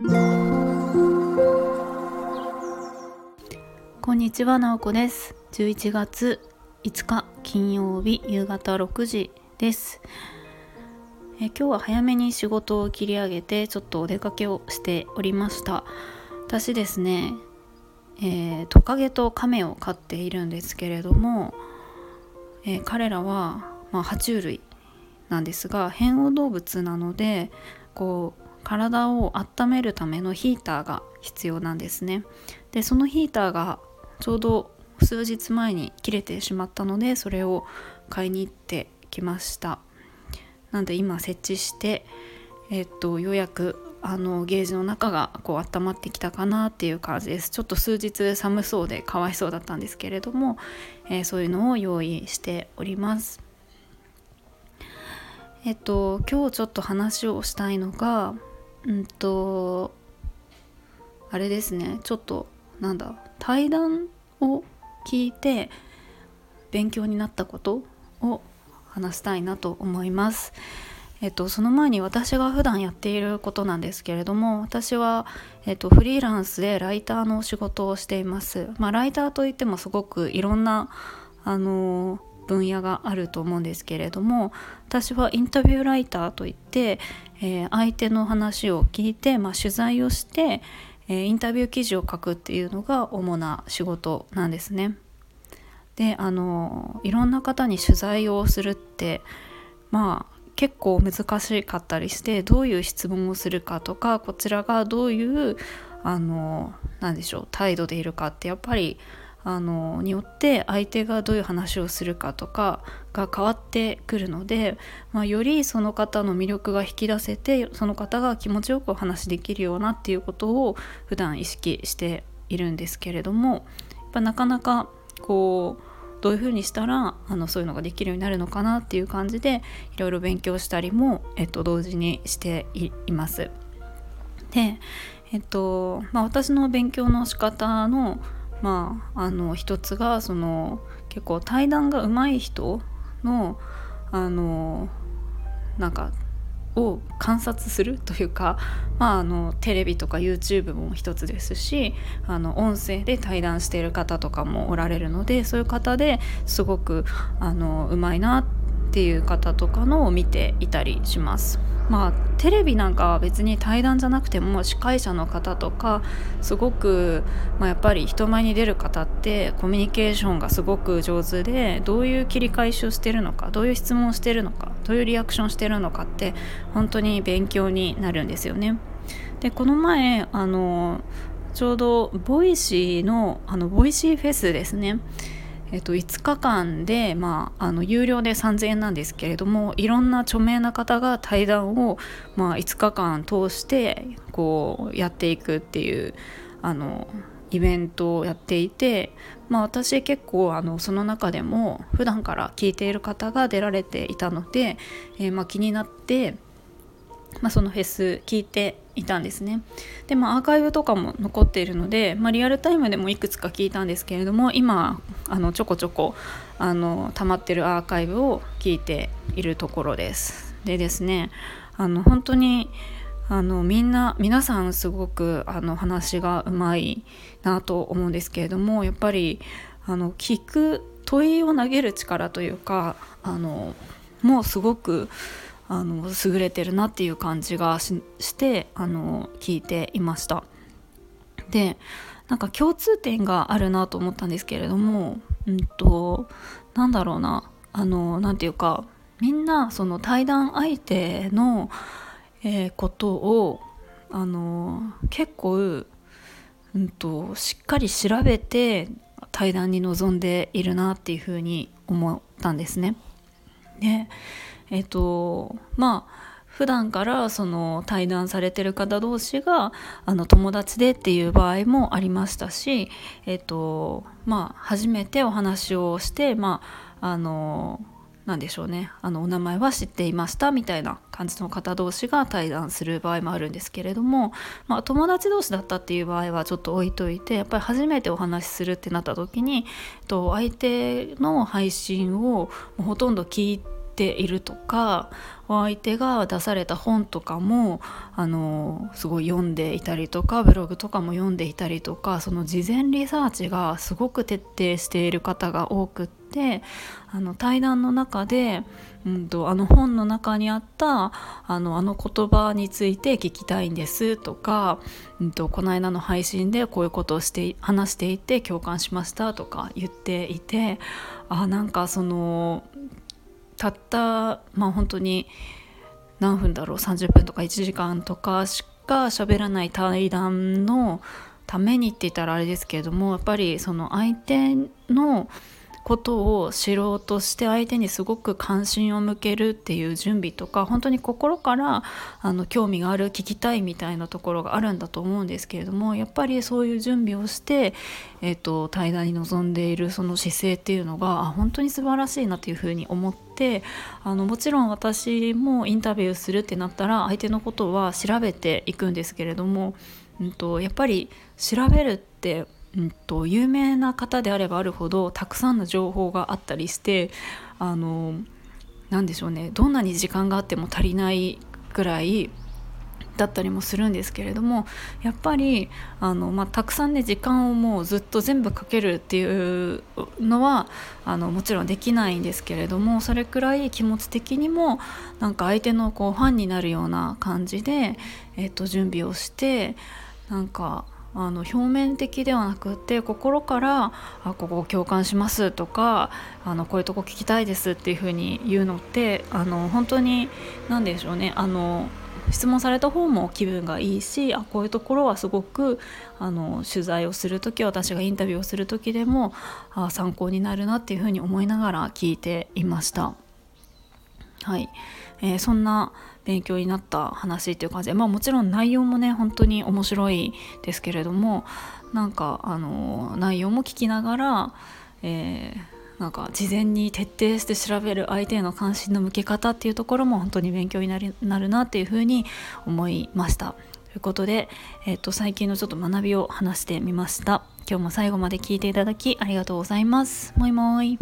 こんにちは、なおこです。11月5日金曜日夕方6時です。え今日は早めに仕事を切り上げてちょっとお出かけをしておりました。私ですね、えートカゲとカメを飼っているんですけれども、えー彼らは、まあ、爬虫類なんですが変温動物なのでこう体を温めるためのヒーターが必要なんですね。でそのヒーターがちょうど数日前に切れてしまったのでそれを買いに行ってきました。なんで今設置して、えっとようやくあのゲージの中がこう温まってきたかなっていう感じですちょっと数日寒そうでかわいそうだったんですけれども、えーそういうのを用意しておりますえっと今日ちょっと話をしたいのがうんとあれですねちょっとなんだ対談を聞いて勉強になったことを話したいなと思います。えっと、その前に私が普段やっていることなんですけれども私は、えっと、フリーランスでライターの仕事をしています。まあ、ライターといってもすごくいろんなあの分野があると思うんですけれども私はインタビューライターといって、えー相手の話を聞いて、まあ、取材をして、えーインタビュー記事を書くっていうのが主な仕事なんですね。であのいろんな方に取材をするってまあ結構難しかったりしてどういう質問をするかとかこちらがどういうあのなんでしょう態度でいるかってやっぱりあのによって相手がどういう話をするかとかが変わってくるので、まあ、よりその方の魅力が引き出せてその方が気持ちよくお話しできるようなっていうことを普段意識しているんですけれどもやっぱなかなかこうどういうふうにしたらあのそういうのができるようになるのかなっていう感じでいろいろ勉強したりも、えっと、同時にしていいます。で、えっとまあ、私の勉強の仕方の,、まあ、あの一つがその結構対談が上手い人のあのなんかを観察するというか、まあ、あのテレビとか YouTube も一つですしあの音声で対談している方とかもおられるのでそういう方ですごくあのうまいなっていう方とかのを見ていたりします。まあテレビなんかは別に対談じゃなくても司会者の方とかすごく、まあ、やっぱり人前に出る方ってコミュニケーションがすごく上手でどういう切り返しをしてるのかどういう質問をしてるのかどういうリアクションしてるのかって本当に勉強になるんですよね。でこの前あのちょうどボイシーのあのボイシーフェスですねえっと、5日間で、まあ、あの有料で3000円なんですけれどもいろんな著名な方が対談を、まあ、5日間通してこうやっていくっていうあのイベントをやっていて、まあ、私結構あのその中でも普段から聞いている方が出られていたので、えーまあ、気になって、まあ、そのフェス聞いていたんですね。で、まあ、アーカイブとかも残っているので、まあ、リアルタイムでもいくつか聞いたんですけれども今あのちょこちょこあの溜まってるアーカイブを聞いているところですでですねあの本当にあのみんな皆さんすごくあの話がうまいなと思うんですけれどもやっぱりあの聞く問いを投げる力というかあのもうすごくあの優れてるなっていう感じがしてあの聞いていました。でなんか共通点があるなと思ったんですけれども、うんと、なんだろうなあのなんていうかみんなその対談相手の、えーことをあの結構、うんと、しっかり調べて対談に臨んでいるなっていうふうに思ったんですね。でえっ、とまあ普段からその対談されてる方同士があの友達でっていう場合もありましたし、えっとまあ、初めてお話をして、まあ、あのなんでしょうね。あのお名前は知っていましたみたいな感じの方同士が対談する場合もあるんですけれども、まあ、友達同士だったっていう場合はちょっと置いといてやっぱり初めてお話しするってなった時にと相手の配信をほとんど聞いてているとかお相手が出された本とかもあのすごい読んでいたりとかブログとかも読んでいたりとかその事前リサーチがすごく徹底している方が多くってあの対談の中で、うんと、あの本の中にあったあのあの言葉について聞きたいんですとか、うんと、この間の配信でこういうことをして話していて共感しましたとか言っていてあなんかそのたったまあ本当に何分だろう30分とか1時間とかしか喋らない対談のためにって言ったらあれですけれどもやっぱりその相手のことを知ろうとして相手にすごく関心を向けるっていう準備とか本当に心からあの興味がある聞きたいみたいなところがあるんだと思うんですけれどもやっぱりそういう準備をして、えーと、対談に臨んでいるその姿勢っていうのが本当に素晴らしいなっていうふうに思ってあのもちろん私もインタビューするってなったら相手のことは調べていくんですけれども、うんとやっぱり調べるってうんと、有名な方であればあるほどたくさんの情報があったりしてあの何でしょうねどんなに時間があっても足りないぐらいだったりもするんですけれどもやっぱりあの、まあ、たくさんね時間をもうずっと全部かけるっていうのはあのもちろんできないんですけれどもそれくらい気持ち的にもなんか相手のこうファンになるような感じで、えっと、準備をしてなんかあの表面的ではなくて心から「あここ共感します」とかあの「こういうとこ聞きたいです」っていうふうに言うのってあの本当に何でしょうねあの質問された方も気分がいいしあこういうところはすごくあの取材をする時私がインタビューをする時でもあ参考になるなっていうふうに思いながら聞いていました。はい、えー、そんな勉強になった話っていう感じでまあもちろん内容もね本当に面白いですけれどもなんかあの内容も聞きながら、えー、なんか事前に徹底して調べる相手への関心の向け方っていうところも本当に勉強になるなるなっていうふうに思いました。ということで、えーと、最近のちょっと学びを話してみました。今日も最後まで聞いていただきありがとうございます。もいもい。